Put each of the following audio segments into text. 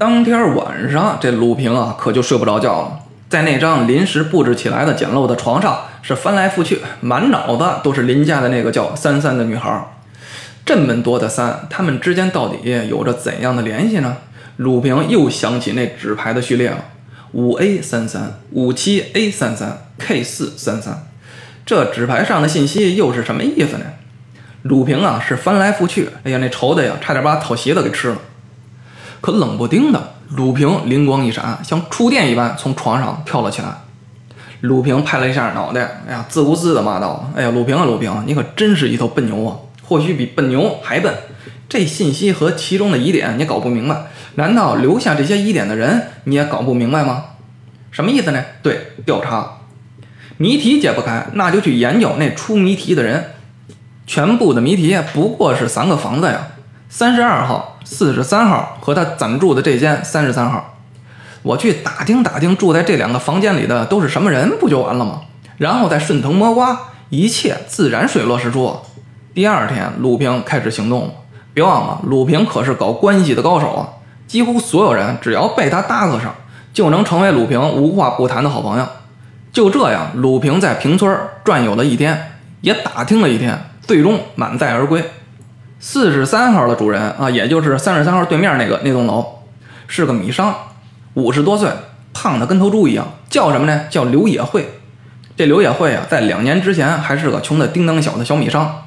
当天晚上，这鲁平啊可就睡不着觉了，在那张临时布置起来的简陋的床上是翻来覆去，满脑子都是邻家的那个叫三三的女孩。这么多的三，他们之间到底有着怎样的联系呢？鲁平又想起那纸牌的序列了：五 A 三三、五七 A 三三、K 四三三。这纸牌上的信息又是什么意思呢？鲁平啊是翻来覆去，哎呀，那愁的呀，差点把讨席子给吃了。可冷不丁的，鲁平灵光一闪，像触电一般从床上跳了起来。鲁平拍了一下脑袋，哎呀，自顾自的骂道：“哎呀，鲁平啊，鲁平，你可真是一头笨牛啊！或许比笨牛还笨。这信息和其中的疑点你搞不明白，难道留下这些疑点的人你也搞不明白吗？什么意思呢？对，调查谜题解不开，那就去研究那出谜题的人。全部的谜题不过是三个房子呀。”三十二号、四十三号和他暂住的这间三十三号，我去打听打听住在这两个房间里的都是什么人，不就完了吗？然后再顺藤摸瓜，一切自然水落石出。第二天，鲁平开始行动了。别忘了，鲁平可是搞关系的高手啊！几乎所有人只要被他搭个上，就能成为鲁平无话不谈的好朋友。就这样，鲁平在平村转悠了一天，也打听了一天，最终满载而归。四十三号的主人啊，也就是三十三号对面那个那栋楼，是个米商，五十多岁，胖的跟头猪一样，叫什么呢？叫刘野会。这刘野会啊，在两年之前还是个穷的叮当小的小米商，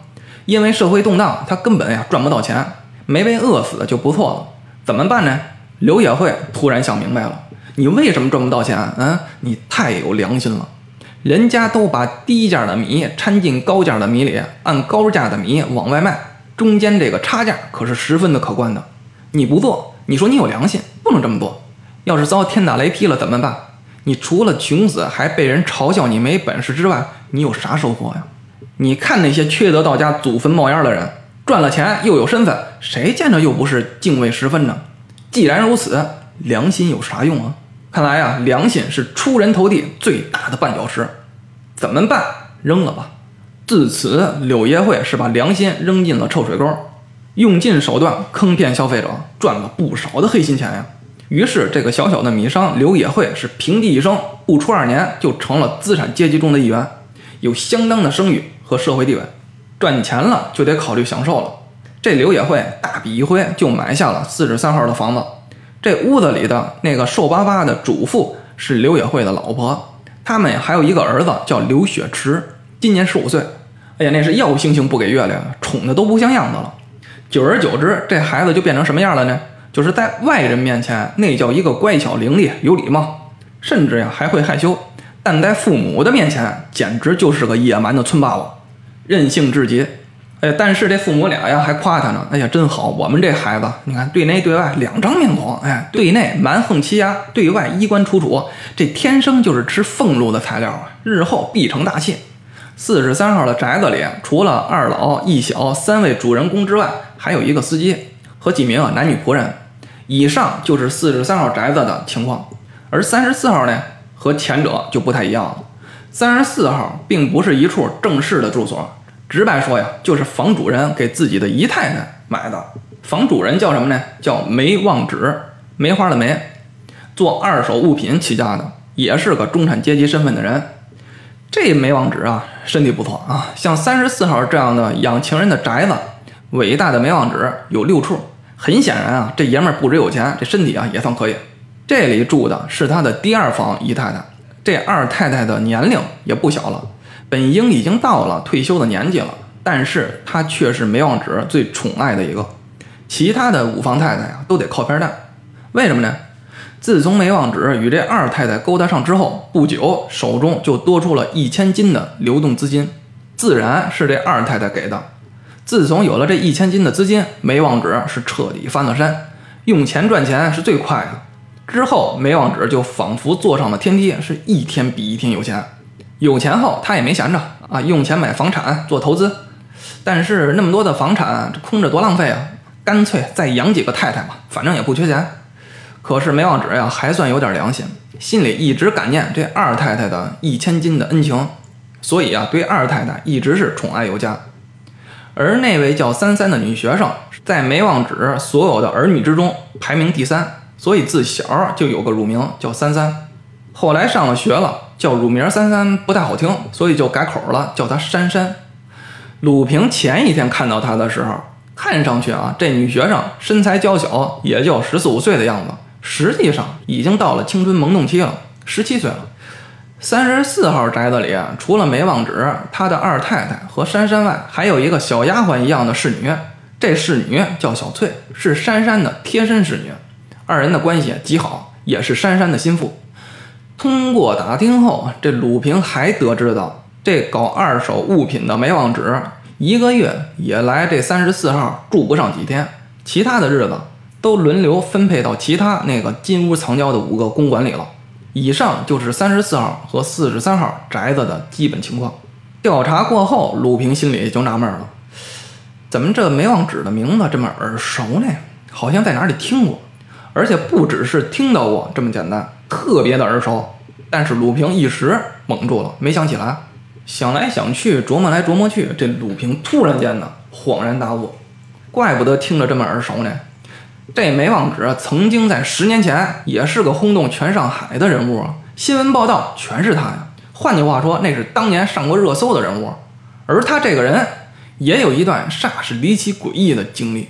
因为社会动荡，他根本呀赚不到钱，没被饿死就不错了。怎么办呢？刘野会突然想明白了，你为什么赚不到钱？嗯，你太有良心了，人家都把低价的米掺进高价的米里，按高价的米往外卖。中间这个差价可是十分的可观的，你不做，你说你有良心，不能这么做。要是遭天打雷劈了怎么办？你除了穷死，还被人嘲笑你没本事之外，你有啥收获呀？你看那些缺德到家、祖坟冒烟的人，赚了钱又有身份，谁见着又不是敬畏十分呢？既然如此，良心有啥用啊？看来啊，良心是出人头地最大的绊脚石。怎么办？扔了吧。自此，柳叶会是把良心扔进了臭水沟，用尽手段坑骗消费者，赚了不少的黑心钱呀。于是，这个小小的米商柳野会是平地一声，不出二年就成了资产阶级中的一员，有相当的声誉和社会地位。赚钱了就得考虑享受了。这柳野会大笔一挥就买下了四十三号的房子。这屋子里的那个瘦巴巴的主妇是刘野会的老婆，他们还有一个儿子叫刘雪池。今年十五岁，哎呀，那是要星星不给月亮，宠的都不像样子了。久而久之，这孩子就变成什么样了呢？就是在外人面前，那叫一个乖巧伶俐、有礼貌，甚至呀还会害羞；但在父母的面前，简直就是个野蛮的村霸王，任性至极。哎，但是这父母俩呀还夸他呢。哎呀，真好，我们这孩子，你看对内对外两张面孔，哎，对内蛮横欺压，对外衣冠楚楚，这天生就是吃俸禄的材料啊，日后必成大器。四十三号的宅子里，除了二老一小三位主人公之外，还有一个司机和几名男女仆人。以上就是四十三号宅子的情况。而三十四号呢，和前者就不太一样了。三十四号并不是一处正式的住所，直白说呀，就是房主人给自己的姨太太买的。房主人叫什么呢？叫梅望纸，梅花的梅，做二手物品起家的，也是个中产阶级身份的人。这梅望纸啊，身体不错啊，像三十四号这样的养情人的宅子，伟大的梅望纸有六处。很显然啊，这爷们不止有钱，这身体啊也算可以。这里住的是他的第二房姨太太，这二太太的年龄也不小了，本应已经到了退休的年纪了，但是她却是梅望纸最宠爱的一个，其他的五房太太呀都得靠边站。为什么呢？自从梅望纸与这二太太勾搭上之后，不久手中就多出了一千金的流动资金，自然是这二太太给的。自从有了这一千金的资金，梅望纸是彻底翻了身，用钱赚钱是最快的。之后，梅望纸就仿佛坐上了天梯，是一天比一天有钱。有钱后，他也没闲着啊，用钱买房产做投资。但是那么多的房产，这空着多浪费啊！干脆再养几个太太吧，反正也不缺钱。可是梅望纸呀，还算有点良心，心里一直感念这二太太的一千金的恩情，所以啊，对二太太一直是宠爱有加。而那位叫三三的女学生，在梅望纸所有的儿女之中排名第三，所以自小就有个乳名叫三三。后来上了学了，叫乳名三三不太好听，所以就改口了，叫她珊珊。鲁平前一天看到她的时候，看上去啊，这女学生身材娇小，也就十四五岁的样子，实际上已经到了青春萌动期了，十七岁了。三十四号宅子里，除了梅望止他的二太太和珊珊外，还有一个小丫鬟一样的侍女。这侍女叫小翠，是珊珊的贴身侍女，二人的关系极好，也是珊珊的心腹。通过打听后，这鲁平还得知到，这搞二手物品的梅望止，一个月也来这三十四号住不上几天，其他的日子都轮流分配到其他那个金屋藏娇的五个公馆里了。以上就是三十四号和四十三号宅子的基本情况。调查过后，鲁平心里就纳闷了：怎么这梅望纸的名字这么耳熟呢？好像在哪里听过，而且不只是听到过这么简单，特别的耳熟。但是鲁平一时懵住了，没想起来。想来想去，琢磨来琢磨去，这鲁平突然间呢恍然大悟：怪不得听着这么耳熟呢。这梅望止曾经在十年前也是个轰动全上海的人物啊，新闻报道全是他呀。换句话说，那是当年上过热搜的人物。而他这个人也有一段煞是离奇诡异的经历。